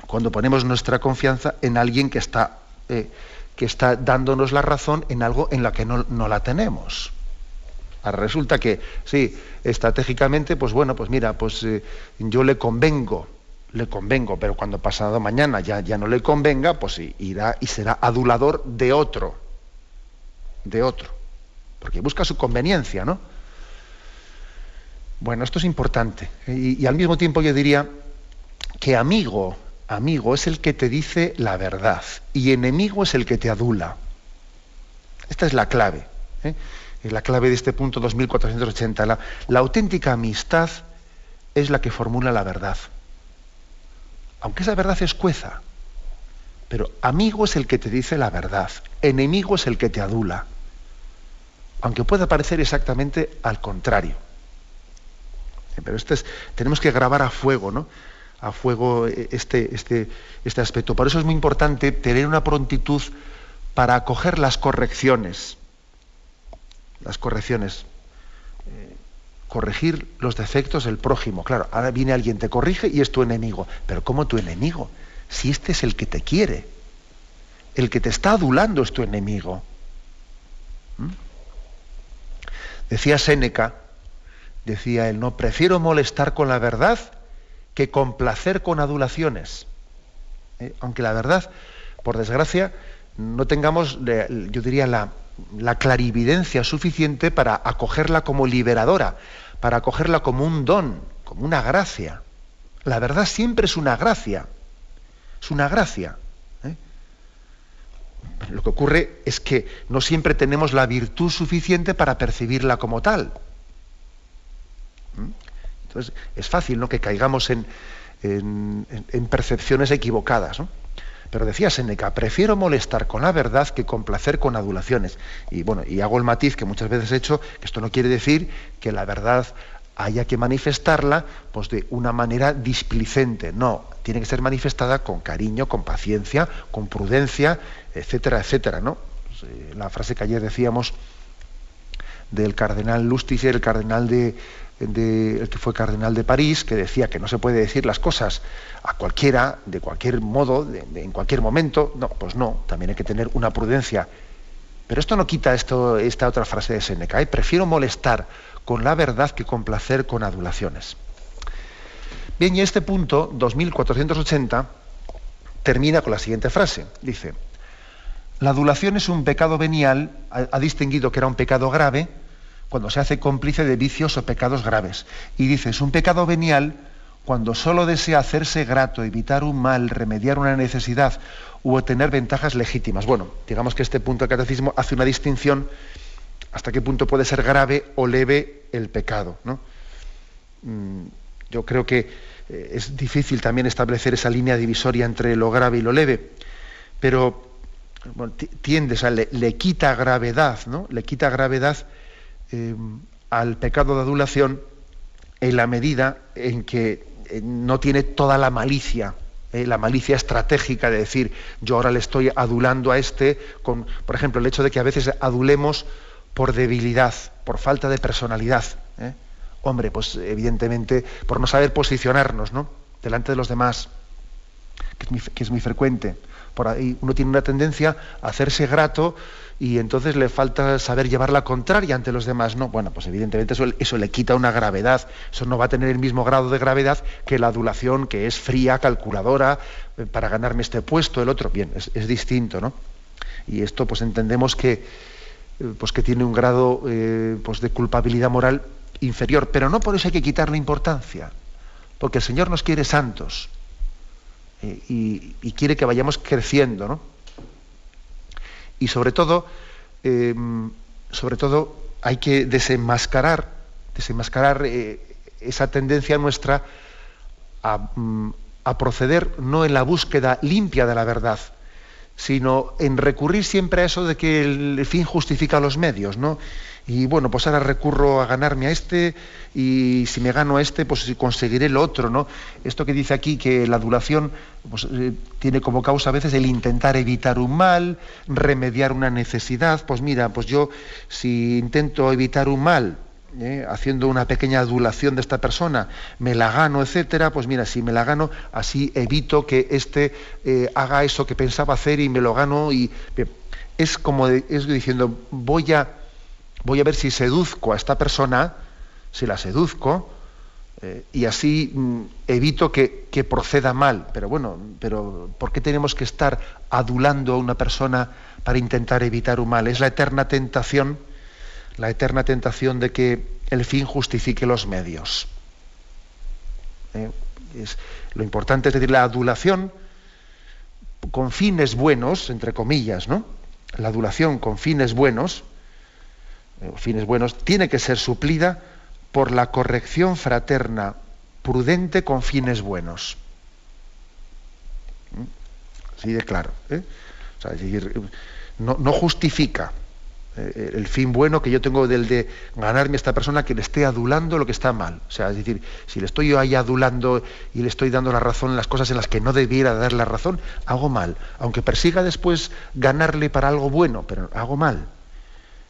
cuando ponemos nuestra confianza en alguien que está eh, que está dándonos la razón en algo en la que no, la tenemos. Ahora resulta que, sí, estratégicamente, pues bueno, pues mira, pues eh, yo le convengo, le convengo, pero cuando pasado mañana ya, ya no le convenga, pues irá y será adulador de otro, de otro, porque busca su conveniencia, ¿no? Bueno, esto es importante. y al mismo tiempo yo diría que amigo amigo es el que te dice la verdad y enemigo es el que te adula. Esta es la clave. ¿eh? La clave de este punto 2480. La, la auténtica amistad es la que formula la verdad. Aunque esa verdad es cueza. Pero amigo es el que te dice la verdad. Enemigo es el que te adula. Aunque pueda parecer exactamente al contrario. Pero tenemos que grabar a fuego, ¿no? a fuego este, este, este aspecto. Por eso es muy importante tener una prontitud para acoger las correcciones. Las correcciones. Eh, corregir los defectos del prójimo. Claro, ahora viene alguien, te corrige y es tu enemigo. Pero ¿cómo tu enemigo? Si este es el que te quiere. El que te está adulando es tu enemigo. ¿Mm? Decía Séneca, decía él, no, prefiero molestar con la verdad que complacer con adulaciones. Eh, aunque la verdad, por desgracia, no tengamos, yo diría, la, la clarividencia suficiente para acogerla como liberadora, para acogerla como un don, como una gracia. La verdad siempre es una gracia, es una gracia. ¿eh? Lo que ocurre es que no siempre tenemos la virtud suficiente para percibirla como tal. Entonces, es fácil ¿no? que caigamos en, percepciones equivocadas. Pero decía Seneca, prefiero molestar con la verdad que complacer con adulaciones. Y bueno, y hago el matiz que muchas veces he hecho, que esto no quiere decir que la verdad haya que manifestarla pues, de una manera displicente. No, tiene que ser manifestada con cariño, con paciencia, con prudencia, etcétera, etcétera. ¿no? Pues, eh, la frase que ayer decíamos del cardenal Lustiger, el cardenal el que fue cardenal de París, que decía que no se puede decir las cosas a cualquiera, de cualquier modo, en cualquier momento. No, pues no, también hay que tener una prudencia. Pero esto no quita esto, esta otra frase de Seneca. ¿eh? Prefiero molestar con la verdad que complacer con adulaciones. Bien, y este punto, 2480, termina con la siguiente frase. Dice, La adulación es un pecado venial, ha, distinguido que era un pecado grave, cuando se hace cómplice de vicios o pecados graves. Y dice, es un pecado venial cuando solo desea hacerse grato, evitar un mal, remediar una necesidad u obtener ventajas legítimas. Bueno, digamos que este punto del catecismo hace una distinción hasta qué punto puede ser grave o leve el pecado. ¿no? Mm, yo creo que eh, es difícil también establecer esa línea divisoria entre lo grave y lo leve, pero tiende, o sea, le, quita gravedad, ¿no? Le quita gravedad eh, al pecado de adulación en la medida en que eh, no tiene toda la malicia, la malicia estratégica de decir, yo ahora le estoy adulando a este, con, por ejemplo, el hecho de que a veces adulemos por debilidad, por falta de personalidad. Hombre, pues evidentemente por no saber posicionarnos, ¿no? Delante de los demás, que es muy, frecuente. Por ahí uno tiene una tendencia a hacerse grato y entonces le falta saber llevar la contraria ante los demás. No, bueno, pues evidentemente eso, le quita una gravedad. Eso no va a tener el mismo grado de gravedad que la adulación, que es fría, calculadora, eh, para ganarme este puesto, el otro. Bien, es, distinto, ¿no? Y esto, pues entendemos que, eh, pues que tiene un grado eh, pues de culpabilidad moral inferior, pero no por eso hay que quitarle importancia, porque el Señor nos quiere santos eh, y, quiere que vayamos creciendo, ¿no? Y sobre todo, em, sobre todo hay que desenmascarar, desenmascarar eh, esa tendencia nuestra mm, a, proceder no en la búsqueda limpia de la verdad, sino en recurrir siempre a eso de que el fin justifica los medios, ¿no? y bueno, pues ahora recurro a ganarme a este y si me gano a este, pues conseguiré el otro, ¿no? Esto que dice aquí que la adulación pues, eh, tiene como causa a veces el intentar evitar un mal, remediar una necesidad, pues mira, pues yo si intento evitar un mal, ¿eh? haciendo una pequeña adulación de esta persona, me la gano, etcétera, pues mira, si me la gano, así evito que éste eh, haga eso que pensaba hacer y me lo gano y es como es diciendo, voy a voy a ver si seduzco a esta persona, si la seduzco, eh, y así mm, evito que, proceda mal. Pero bueno, pero ¿por qué tenemos que estar adulando a una persona para intentar evitar un mal? Es la eterna tentación, la eterna tentación de que el fin justifique los medios. Eh, es, lo importante es decir, la adulación con fines buenos, entre comillas, ¿no? La adulación con fines buenos, eh, fines buenos, tiene que ser suplida por la corrección fraterna prudente con fines buenos. ¿Mm? Así de claro. ¿eh? es decir, no, justifica eh, el fin bueno que yo tengo del de ganarme a esta persona que le esté adulando lo que está mal. O sea, es decir, si le estoy yo ahí adulando y le estoy dando la razón en las cosas en las que no debiera dar la razón, hago mal. Aunque persiga después ganarle para algo bueno, pero hago mal.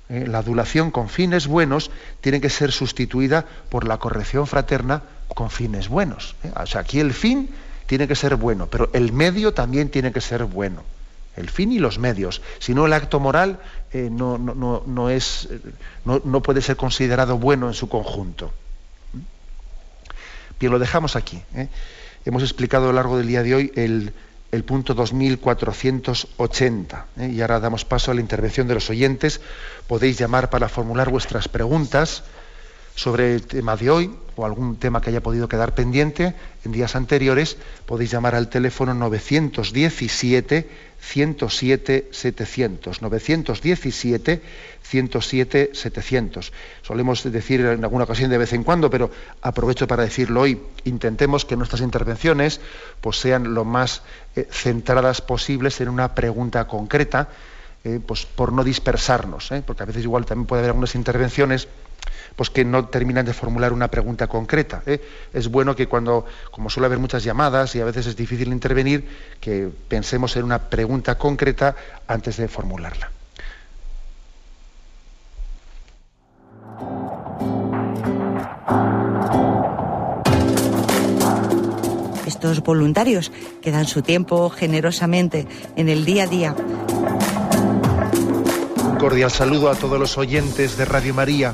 Eh, la adulación con fines buenos tiene que ser sustituida por la corrección fraterna con fines buenos. ¿eh? O sea, aquí el fin tiene que ser bueno, pero el medio también tiene que ser bueno. El fin y los medios. Si no, el acto moral eh, no, no, es, no, puede ser considerado bueno en su conjunto. Bien, lo dejamos aquí. Hemos explicado a lo largo del día de hoy el, el punto 2480. ¿eh? Y ahora damos paso a la intervención de los oyentes. Podéis llamar para formular vuestras preguntas sobre el tema de hoy o algún tema que haya podido quedar pendiente en días anteriores. Podéis llamar al teléfono 917 107 700. 917 107 700. Solemos decir en alguna ocasión de vez en cuando, pero aprovecho para decirlo hoy. Intentemos que nuestras intervenciones pues, sean lo más eh, centradas posibles en una pregunta concreta, eh, pues, por no dispersarnos, ¿eh? porque a veces igual también puede haber algunas intervenciones pues que no terminan de formular una pregunta concreta. ¿eh? Es bueno que cuando, como suele haber muchas llamadas y a veces es difícil intervenir, que pensemos en una pregunta concreta antes de formularla. Estos voluntarios que dan su tiempo generosamente en el día a día. Un cordial saludo a todos los oyentes de Radio María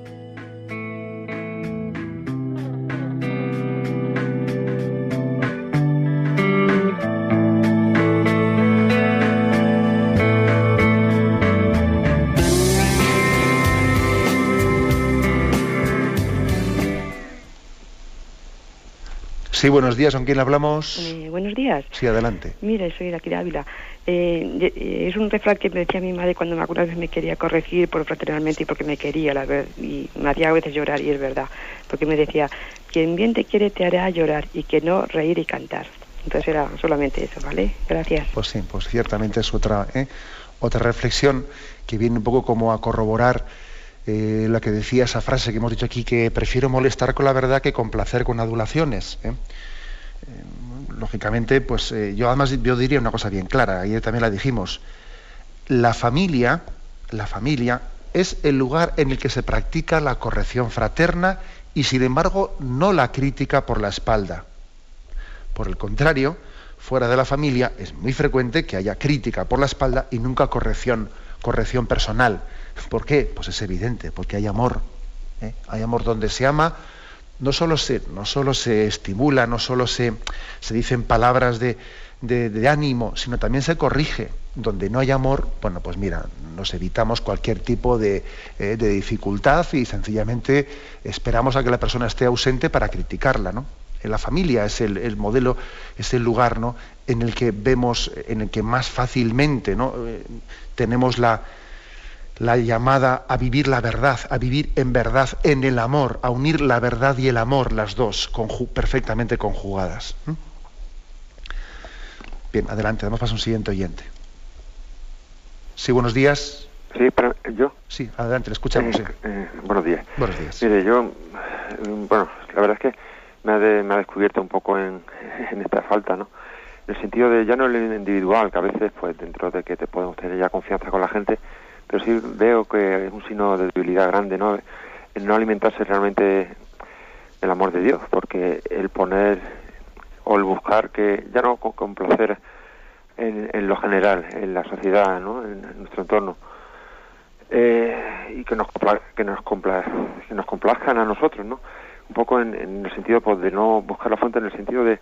Sí, buenos días. ¿Con quién hablamos? Eh, buenos días. Sí, adelante. Mire, soy de aquí de Ávila. Eh, eh, es un refrán que me decía mi madre cuando me alguna vez me quería corregir por fraternalmente y porque me quería, la verdad, y me hacía a veces llorar, y es verdad. Porque me decía, quien bien te quiere te hará llorar y que no reír y cantar. Entonces era solamente eso, ¿vale? Gracias. Pues sí, pues ciertamente es otra, ¿eh? otra reflexión que viene un poco como a corroborar eh, la que decía esa frase que hemos dicho aquí, que prefiero molestar con la verdad que complacer con adulaciones. ¿eh? Eh, lógicamente, pues yo además yo diría una cosa bien clara, ayer también la dijimos, la familia, la familia es el lugar en el que se practica la corrección fraterna y sin embargo no la crítica por la espalda. Por el contrario, fuera de la familia es muy frecuente que haya crítica por la espalda y nunca corrección, corrección personal. ¿Por qué? Pues es evidente, porque hay amor. ¿eh? Hay amor donde se ama, no solo se, no solo se estimula, no solo se, se dicen palabras de, de- ánimo, sino también se corrige. Donde no hay amor, bueno, pues mira, nos evitamos cualquier tipo de, eh, de dificultad y sencillamente esperamos a que la persona esté ausente para criticarla, ¿no? En la familia es el, el modelo, es el lugar, ¿no? En el que vemos, en el que más fácilmente, ¿no? Eh, tenemos la, la llamada a vivir la verdad, a vivir en verdad, en el amor, a unir la verdad y el amor, las dos, conju- perfectamente conjugadas. Bien, adelante, damos paso a un siguiente oyente. Sí, buenos días. Sí, pero yo. Sí, adelante, le escuchamos. Eh, eh, buenos días. Buenos días. Mire, yo, bueno, la verdad es que me ha, de- me ha descubierto un poco en, en esta falta, ¿no? En el sentido de ya no el individual, que a veces, pues dentro de que te podemos tener ya confianza con la gente, pero sí veo que es un signo de debilidad grande, ¿no? El no alimentarse realmente del amor de Dios, porque el poner o el buscar que ya no con, con placer en, en lo general, en la sociedad, ¿no? En, nuestro entorno, eh, y que nos que nos compla- que nos complazcan a nosotros, ¿no? Un poco en, en el sentido pues, de no buscar la fuente, en el sentido de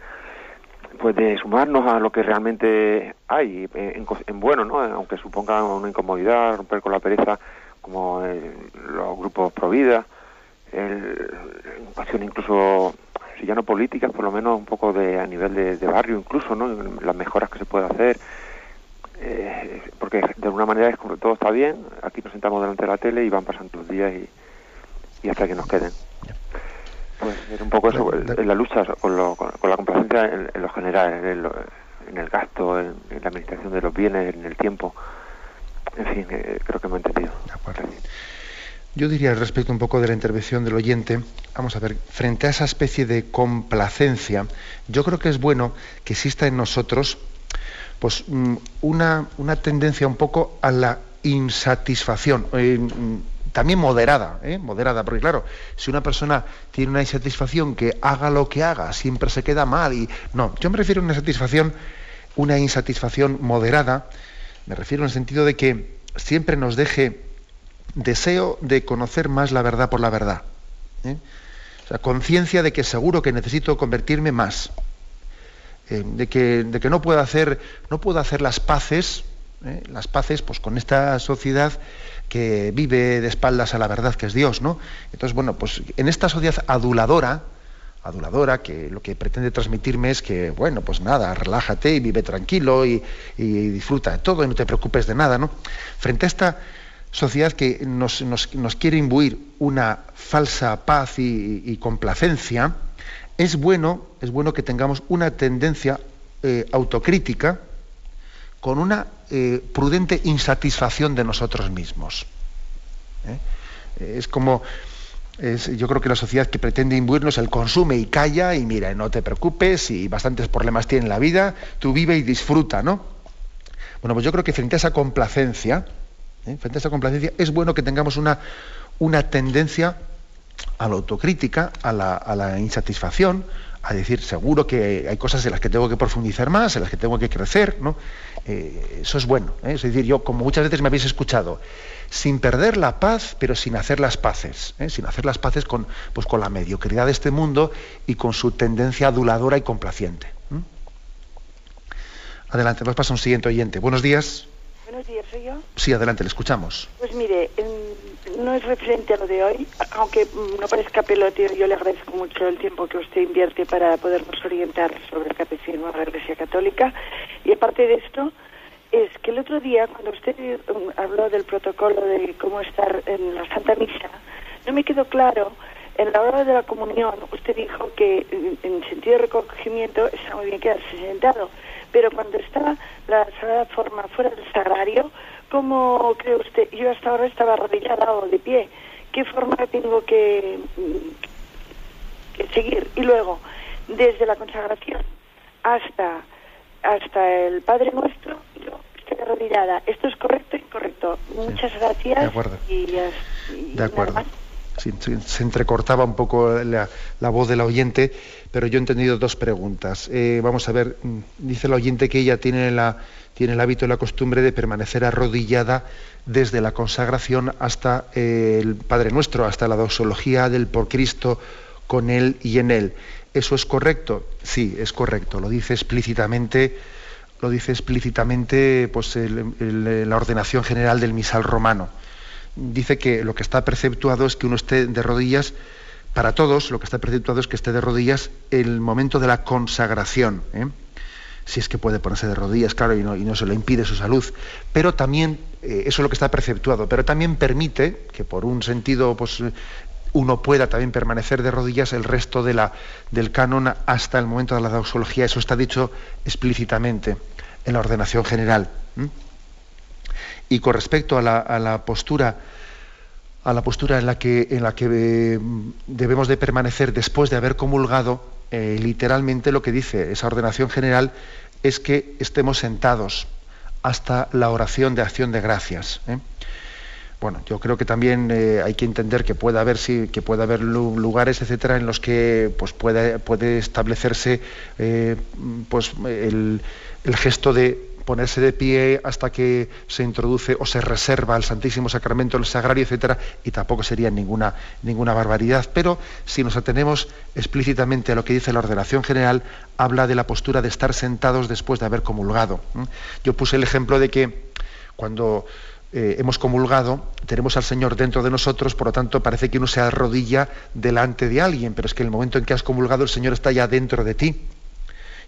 pues de sumarnos a lo que realmente hay eh, en, en bueno, ¿no? Aunque suponga una incomodidad, romper con la pereza, como eh, los grupos pro vida, en cuestión incluso si ya no políticas, por lo menos un poco de a nivel de, de barrio incluso, ¿no? Las mejoras que se puede hacer, eh, porque de alguna manera es como todo está bien, aquí nos sentamos delante de la tele y van pasando los días y, y hasta que nos queden. Pues es un poco eso, en la lucha con, lo- con- la complacencia en, en lo general, en, lo- en el gasto, en, en la administración de los bienes, en el tiempo. En fin, eh, creo que me he entendido. Yo diría al respecto un poco de la intervención del oyente, vamos a ver, frente a esa especie de complacencia, yo creo que es bueno que exista en nosotros pues mm, una, una tendencia un poco a la insatisfacción, eh, mm, también moderada, ¿eh? moderada, porque claro, si una persona tiene una insatisfacción que haga lo que haga, siempre se queda mal y no, yo me refiero a una satisfacción, una insatisfacción moderada, me refiero en el sentido de que siempre nos deje deseo de conocer más la verdad por la verdad. ¿eh? O sea, conciencia de que seguro que necesito convertirme más. eh, de, que, de que no puedo hacer, no puedo hacer las paces, ¿eh? las paces pues, con esta sociedad que vive de espaldas a la verdad que es Dios, ¿no? Entonces, bueno, pues en esta sociedad aduladora, aduladora, que lo que pretende transmitirme es que, bueno, pues nada, relájate y vive tranquilo y, disfruta de todo y no te preocupes de nada, ¿no? Frente a esta sociedad que nos, quiere imbuir una falsa paz y, complacencia, es bueno, es bueno que tengamos una tendencia eh, autocrítica con una eh, prudente insatisfacción de nosotros mismos. ¿eh? Es como yo creo que la sociedad que pretende imbuirnos, el consume y calla y mira, no te preocupes y bastantes problemas tiene la vida, tú vive y disfruta, ¿no? Bueno, pues yo creo que frente a esa complacencia, ¿eh? frente a esa complacencia, es bueno que tengamos una, una tendencia a la autocrítica, a la, a la insatisfacción, a decir, seguro que hay cosas en las que tengo que profundizar más, en las que tengo que crecer, ¿no? Eh, eso es bueno. ¿eh? Es decir, yo, como muchas veces me habéis escuchado, sin perder la paz, pero sin hacer las paces, ¿eh? sin hacer las paces con, pues, con la mediocridad de este mundo y con su tendencia aduladora y complaciente. Adelante, nos pasa un siguiente oyente. Buenos días. Buenos días, ¿soy yo? Sí, adelante, le escuchamos. Pues mire, no es referente a lo de hoy, aunque no parezca pelote, yo le agradezco mucho el tiempo que usted invierte para podernos orientar sobre el catecismo de la Iglesia Católica. Y aparte de esto, es que el otro día, cuando usted um, habló del protocolo de cómo estar en la Santa Misa, no me quedó claro, en la hora de la comunión, usted dijo que en sentido de recogimiento está muy bien quedarse sentado pero cuando está la Sagrada Forma fuera del sagrario, ¿cómo cree usted? Yo hasta ahora estaba arrodillada o de pie. ¿Qué forma tengo que, que seguir? Y luego, desde la consagración hasta, hasta el Padre Nuestro, yo estoy arrodillada. ¿Esto es correcto y incorrecto? Muchas gracias. De acuerdo. Y, de acuerdo se, entrecortaba un poco la, voz del oyente, pero yo he entendido dos preguntas. Eh, vamos a ver, mm, dice el oyente que ella tiene, la, tiene el hábito y la costumbre de permanecer arrodillada desde la consagración hasta eh, el Padre Nuestro, hasta la doxología del por Cristo con Él y en Él. ¿Eso es correcto? Sí, es correcto. Lo dice explícitamente, lo dice explícitamente pues, la ordenación general del misal romano dice que lo que está preceptuado es que uno esté de rodillas, para todos lo que está preceptuado es que esté de rodillas el momento de la consagración. ¿eh? Si es que puede ponerse de rodillas, claro, y no, se le impide su salud. Pero también, eh, eso es lo que está preceptuado, pero también permite que por un sentido, pues uno pueda también permanecer de rodillas el resto de la, del canon hasta el momento de la doxología. Eso está dicho explícitamente en la ordenación general. Y con respecto a la, postura a la postura en la que, en la que eh, debemos de permanecer después de haber comulgado, eh, literalmente lo que dice esa ordenación general es que estemos sentados hasta la oración de acción de gracias. ¿eh? Bueno, yo creo que también hay que entender que puede haber sí, que puede haber lugares, etcétera, en los que pues puede, puede establecerse pues el gesto de ponerse de pie hasta que se introduce o se reserva el Santísimo Sacramento, el Sagrario, etcétera, y tampoco sería ninguna, ninguna barbaridad. Pero si nos atenemos explícitamente a lo que dice la ordenación general, habla de la postura de estar sentados después de haber comulgado. Yo puse el ejemplo de que cuando eh, hemos comulgado, tenemos al Señor dentro de nosotros, por lo tanto parece que uno se arrodilla delante de alguien, pero es que en el momento en que has comulgado el Señor está ya dentro de ti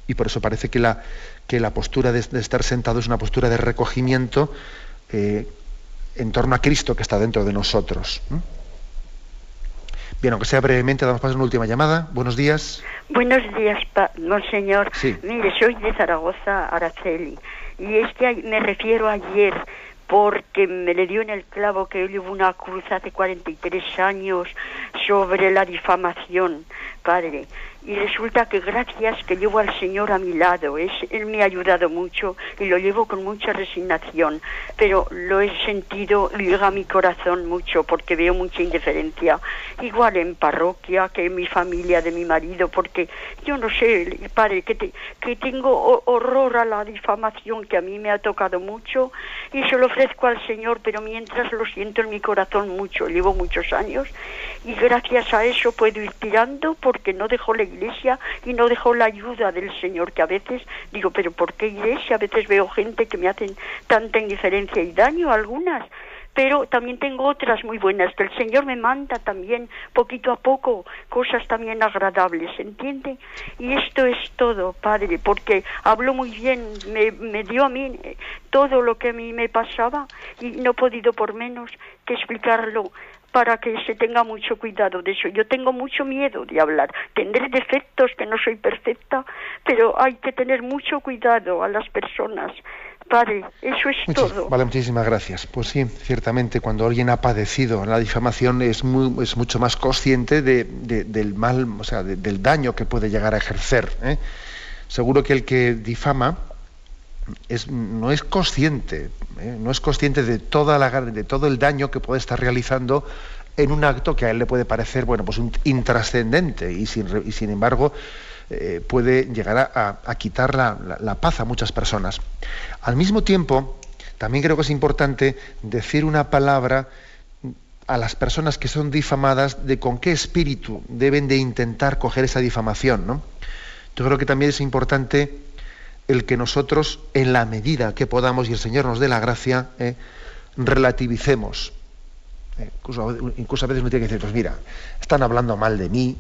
y por eso parece que la, que la postura de, estar sentado es una postura de recogimiento eh, en torno a Cristo que está dentro de nosotros. Bien, aunque sea brevemente, damos paso a una última llamada. Buenos días. Buenos días, monseñor. Sí. Mire, soy de Zaragoza, Araceli. Y es que me refiero ayer porque me le dio en el clavo que él hubo una cruz hace 43 años sobre la difamación, padre y resulta que gracias que llevo al Señor a mi lado, es, Él me ha ayudado mucho y lo llevo con mucha resignación, pero lo he sentido, llega a mi corazón mucho porque veo mucha indiferencia, igual en parroquia que en mi familia de mi marido, porque yo no sé, padre, que, que tengo horror a la difamación que a mí me ha tocado mucho y se lo ofrezco al Señor, pero mientras lo siento en mi corazón mucho, llevo muchos años y gracias a eso puedo ir tirando porque no dejo la iglesia y no dejo la ayuda del Señor, que a veces digo, pero ¿por qué iglesia? A veces veo gente que me hacen tanta indiferencia y daño, algunas, pero también tengo otras muy buenas, que el Señor me manda también poquito a poco cosas también agradables, ¿entiende? Y esto es todo, Padre, porque habló muy bien, me, me dio a mí todo lo que a mí me pasaba y no he podido por menos que explicarlo para que se tenga mucho cuidado de eso. Yo tengo mucho miedo de hablar. Tendré defectos, que no soy perfecta, pero hay que tener mucho cuidado a las personas. Padre, eso es todo. Vale, muchísimas gracias. Pues sí, ciertamente cuando alguien ha padecido la difamación es, muy, es mucho más consciente de, del mal, o sea, del daño que puede llegar a ejercer. ¿eh? Seguro que el que difama no es consciente, ¿eh? no es consciente de, toda la, de todo el daño que puede estar realizando en un acto que a él le puede parecer bueno, pues intrascendente y sin, y sin embargo eh, puede llegar a, quitar la, paz a muchas personas. Al mismo tiempo, también creo que es importante decir una palabra a las personas que son difamadas de con qué espíritu deben de intentar coger esa difamación. ¿no? Yo creo que también es importante el que nosotros, en la medida que podamos y el Señor nos dé la gracia, eh, relativicemos. Eh, incluso, a veces uno tiene que decir, pues mira, están hablando mal de mí,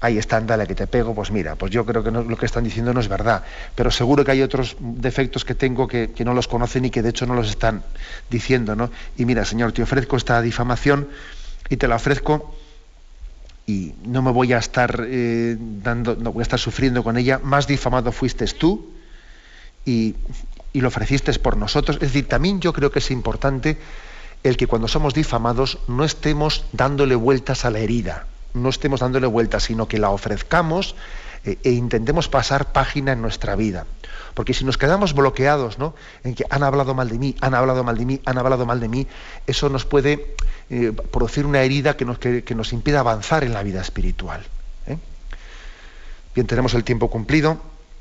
ahí están, dale que te pego, pues mira, pues yo creo que lo que están diciendo no es verdad, pero seguro que hay otros defectos que tengo que, no los conocen y que de hecho no los están diciendo, ¿no? Y mira, Señor, te ofrezco esta difamación y te la ofrezco y no me voy a estar eh, dando, no voy a estar sufriendo con ella, más difamado fuiste tú y, lo ofreciste por nosotros. Es decir, también yo creo que es importante el que cuando somos difamados no estemos dándole vueltas a la herida no estemos dándole vueltas, sino que la ofrezcamos eh, e intentemos pasar página en nuestra vida. Porque si nos quedamos bloqueados ¿no? en que han hablado mal de mí, han hablado mal de mí, han hablado mal de mí, eso nos puede eh, producir una herida que nos, que, nos impide avanzar en la vida espiritual. ¿eh? Bien, tenemos el tiempo cumplido.